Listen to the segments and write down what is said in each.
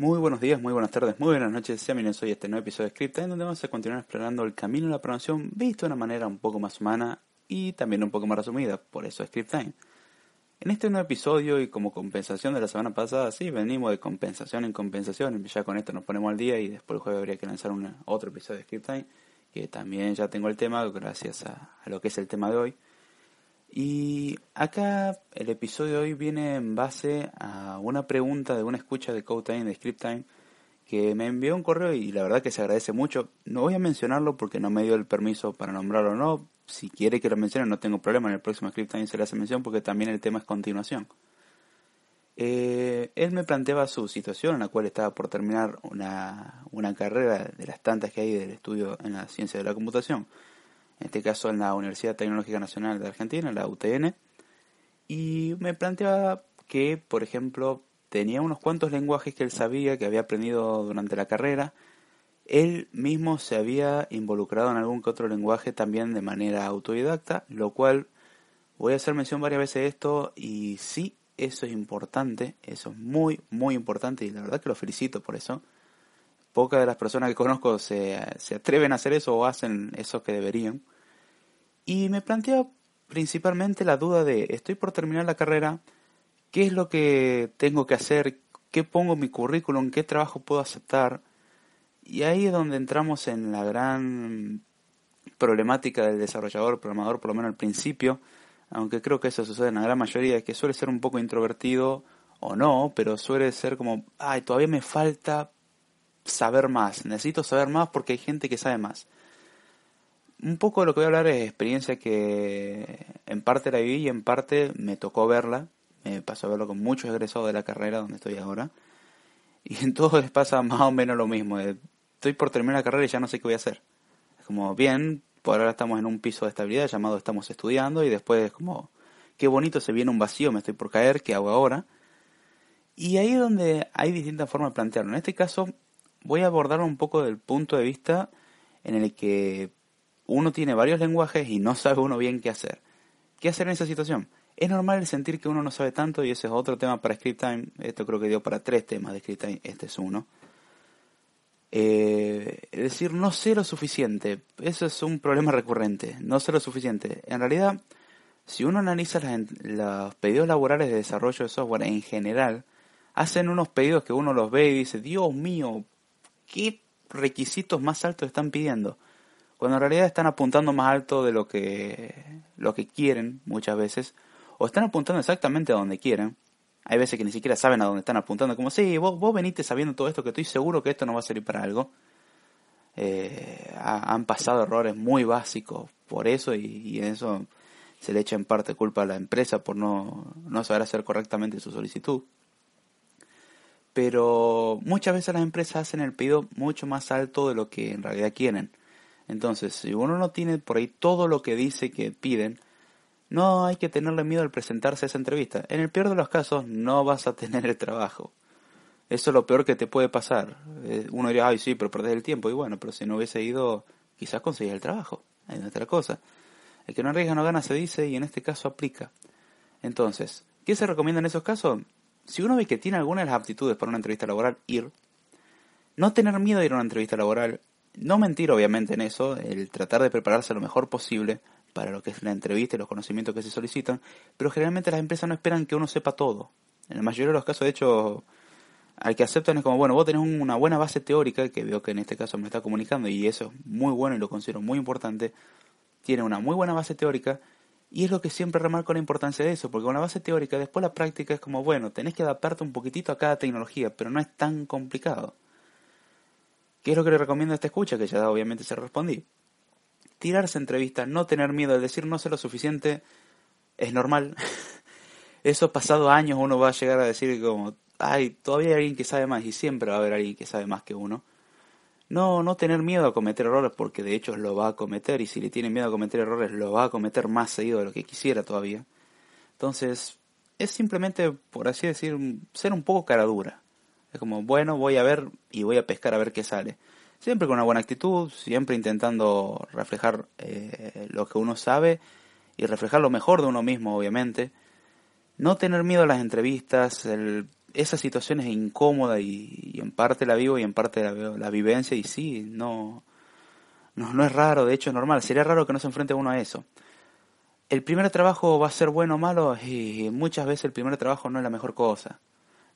Muy buenos días, muy buenas tardes, muy buenas noches. Sean bienvenidos hoy a este nuevo episodio de Script, en donde vamos a continuar explorando el camino de la programación visto de una manera un poco más humana y también un poco más resumida, por eso Script Time. En este nuevo episodio y como compensación de la semana pasada, sí, venimos de compensación en compensación, ya con esto nos ponemos al día y después el jueves habría que lanzar otro episodio de Script Time, que también ya tengo el tema gracias a lo que es el tema de hoy. Y acá el episodio de hoy viene en base a una pregunta de una escucha de Code Time, de Script Time, que me envió un correo y la verdad que se agradece mucho. No voy a mencionarlo porque no me dio el permiso para nombrarlo o no. Si quiere que lo mencione no tengo problema, en el próximo Script Time se le hace mención porque también el tema es continuación. Eh, él me planteaba su situación en la cual estaba por terminar una, una carrera de las tantas que hay del estudio en la ciencia de la computación en este caso en la Universidad Tecnológica Nacional de Argentina, la UTN, y me planteaba que, por ejemplo, tenía unos cuantos lenguajes que él sabía, que había aprendido durante la carrera, él mismo se había involucrado en algún que otro lenguaje también de manera autodidacta, lo cual voy a hacer mención varias veces de esto y sí, eso es importante, eso es muy, muy importante y la verdad que lo felicito por eso pocas de las personas que conozco se, se atreven a hacer eso o hacen eso que deberían. Y me plantea principalmente la duda de, estoy por terminar la carrera, ¿qué es lo que tengo que hacer? ¿Qué pongo en mi currículum? ¿Qué trabajo puedo aceptar? Y ahí es donde entramos en la gran problemática del desarrollador, programador, por lo menos al principio, aunque creo que eso sucede en la gran mayoría, que suele ser un poco introvertido o no, pero suele ser como, ay, todavía me falta saber más, necesito saber más porque hay gente que sabe más. Un poco de lo que voy a hablar es experiencia que en parte la viví y en parte me tocó verla. Me pasó a verlo con muchos egresados de la carrera donde estoy ahora. Y en todos les pasa más o menos lo mismo. Estoy por terminar la carrera y ya no sé qué voy a hacer. Es como, bien, por ahora estamos en un piso de estabilidad llamado estamos estudiando y después es como, qué bonito se viene un vacío, me estoy por caer, ¿qué hago ahora? Y ahí es donde hay distintas formas de plantearlo. En este caso, voy a abordar un poco del punto de vista en el que uno tiene varios lenguajes y no sabe uno bien qué hacer. ¿Qué hacer en esa situación? Es normal sentir que uno no sabe tanto y ese es otro tema para Script Time. Esto creo que dio para tres temas de Script Time, este es uno. Eh, es decir, no sé lo suficiente. Eso es un problema recurrente. No sé lo suficiente. En realidad, si uno analiza los pedidos laborales de desarrollo de software en general, hacen unos pedidos que uno los ve y dice, Dios mío, qué requisitos más altos están pidiendo. Cuando en realidad están apuntando más alto de lo que, lo que quieren muchas veces, o están apuntando exactamente a donde quieren. Hay veces que ni siquiera saben a dónde están apuntando, como, sí, vos, vos veniste sabiendo todo esto, que estoy seguro que esto no va a servir para algo. Eh, han pasado errores muy básicos por eso y, y, eso se le echa en parte culpa a la empresa por no, no saber hacer correctamente su solicitud pero muchas veces las empresas hacen el pedido mucho más alto de lo que en realidad quieren. Entonces, si uno no tiene por ahí todo lo que dice que piden, no hay que tenerle miedo al presentarse a esa entrevista. En el peor de los casos, no vas a tener el trabajo. Eso es lo peor que te puede pasar. Eh, uno diría, ay, sí, pero perdés el tiempo. Y bueno, pero si no hubiese ido, quizás conseguís el trabajo. Hay otra cosa. El que no arriesga no gana, se dice, y en este caso aplica. Entonces, ¿qué se recomienda en esos casos? Si uno ve que tiene algunas de las aptitudes para una entrevista laboral, ir. No tener miedo de ir a una entrevista laboral. No mentir, obviamente, en eso. El tratar de prepararse lo mejor posible para lo que es la entrevista y los conocimientos que se solicitan. Pero generalmente las empresas no esperan que uno sepa todo. En la mayoría de los casos, de hecho, al que aceptan es como, bueno, vos tenés una buena base teórica, que veo que en este caso me está comunicando, y eso es muy bueno y lo considero muy importante. Tiene una muy buena base teórica, y es lo que siempre remarco la importancia de eso, porque con la base teórica, después la práctica es como, bueno, tenés que adaptarte un poquitito a cada tecnología, pero no es tan complicado. ¿Qué es lo que le recomiendo a esta escucha? Que ya obviamente se respondí. Tirarse entrevistas, no tener miedo, de decir no sé lo suficiente, es normal. Eso pasado años uno va a llegar a decir como, ay, todavía hay alguien que sabe más y siempre va a haber alguien que sabe más que uno. No, no tener miedo a cometer errores porque de hecho lo va a cometer y si le tiene miedo a cometer errores lo va a cometer más seguido de lo que quisiera todavía. Entonces, es simplemente, por así decir, ser un poco cara dura. Es como, bueno, voy a ver y voy a pescar a ver qué sale. Siempre con una buena actitud, siempre intentando reflejar eh, lo que uno sabe y reflejar lo mejor de uno mismo, obviamente. No tener miedo a las entrevistas, el esa situación es incómoda y, en parte la vivo y en parte la, la vivencia y sí, no, no, no es raro, de hecho es normal, sería raro que no se enfrente uno a eso. El primer trabajo va a ser bueno o malo y muchas veces el primer trabajo no es la mejor cosa.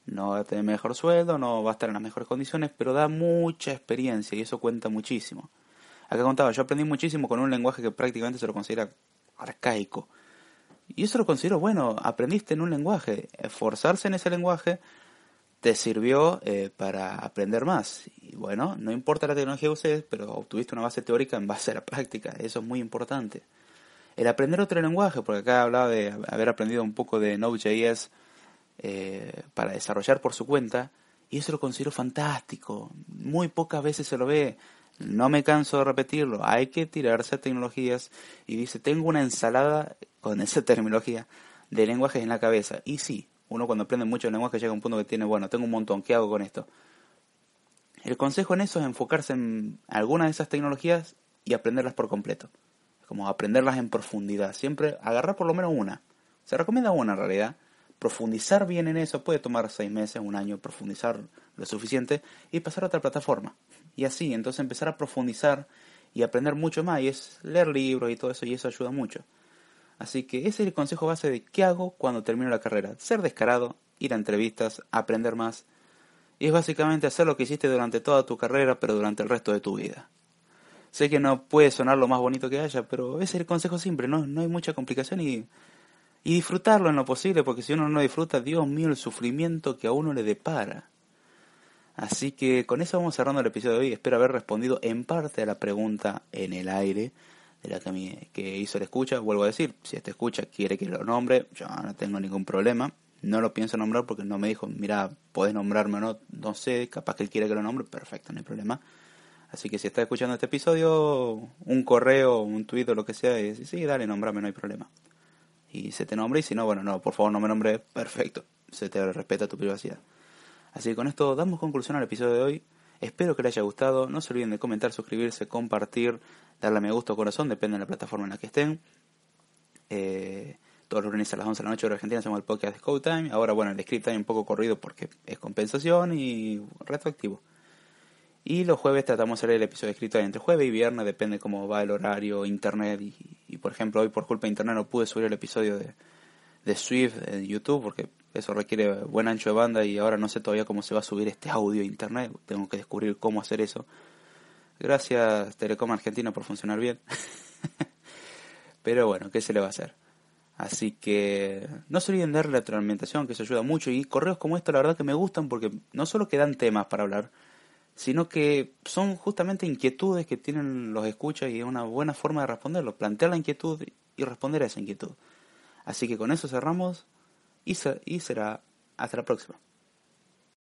No va a tener mejor sueldo, no va a estar en las mejores condiciones, pero da mucha experiencia y eso cuenta muchísimo. Acá contaba, yo aprendí muchísimo con un lenguaje que prácticamente se lo considera arcaico. Y eso lo considero bueno, aprendiste en un lenguaje, esforzarse en ese lenguaje te sirvió eh, para aprender más. Y bueno, no importa la tecnología que uses, pero obtuviste una base teórica en base a la práctica, eso es muy importante. El aprender otro lenguaje, porque acá hablaba de haber aprendido un poco de Node.js eh, para desarrollar por su cuenta, y eso lo considero fantástico. Muy pocas veces se lo ve. No me canso de repetirlo. Hay que tirarse a tecnologías. Y dice, tengo una ensalada con esa terminología de lenguajes en la cabeza. Y sí, uno cuando aprende mucho lenguaje llega a un punto que tiene, bueno, tengo un montón, ¿qué hago con esto? El consejo en eso es enfocarse en alguna de esas tecnologías y aprenderlas por completo. Como aprenderlas en profundidad. Siempre agarrar por lo menos una. Se recomienda una en realidad. Profundizar bien en eso puede tomar seis meses, un año, profundizar lo suficiente y pasar a otra plataforma. Y así, entonces empezar a profundizar y aprender mucho más. Y es leer libros y todo eso y eso ayuda mucho. Así que ese es el consejo base de qué hago cuando termino la carrera. Ser descarado, ir a entrevistas, aprender más. Y es básicamente hacer lo que hiciste durante toda tu carrera, pero durante el resto de tu vida. Sé que no puede sonar lo más bonito que haya, pero ese es el consejo simple, no, no hay mucha complicación y, y disfrutarlo en lo posible, porque si uno no disfruta, Dios mío, el sufrimiento que a uno le depara. Así que con eso vamos cerrando el episodio de hoy. Espero haber respondido en parte a la pregunta en el aire de la que, que hizo el escucha. Vuelvo a decir, si este escucha quiere que lo nombre, yo no tengo ningún problema. No lo pienso nombrar porque no me dijo, mira, podés nombrarme o no, no sé, capaz que él quiere que lo nombre, perfecto, no hay problema. Así que si está escuchando este episodio, un correo, un tuit o lo que sea, y sí, dale, nombrame, no hay problema. Y se te nombre, y si no, bueno, no, por favor no me nombre, perfecto, se te respeta tu privacidad. Así que con esto damos conclusión al episodio de hoy. Espero que les haya gustado. No se olviden de comentar, suscribirse, compartir, darle a me gusta o corazón, depende de la plataforma en la que estén. Eh, todos los lunes a las 11 de la noche hora argentina hacemos el podcast de Code Time. Ahora, bueno, el script time un poco corrido porque es compensación y retroactivo. Y los jueves tratamos de hacer el episodio escrito entre jueves y viernes, depende cómo va el horario, internet. Y, y, por ejemplo, hoy por culpa de internet no pude subir el episodio de, de Swift en YouTube porque eso requiere buen ancho de banda y ahora no sé todavía cómo se va a subir este audio a internet. Tengo que descubrir cómo hacer eso. Gracias Telecom Argentina por funcionar bien. Pero bueno, ¿qué se le va a hacer? Así que no se olviden de la retroalimentación, que eso ayuda mucho. Y correos como esto, la verdad que me gustan porque no solo que dan temas para hablar, sino que son justamente inquietudes que tienen los escuchas y es una buena forma de responderlo. Plantear la inquietud y responder a esa inquietud. Así que con eso cerramos y, será hasta la próxima.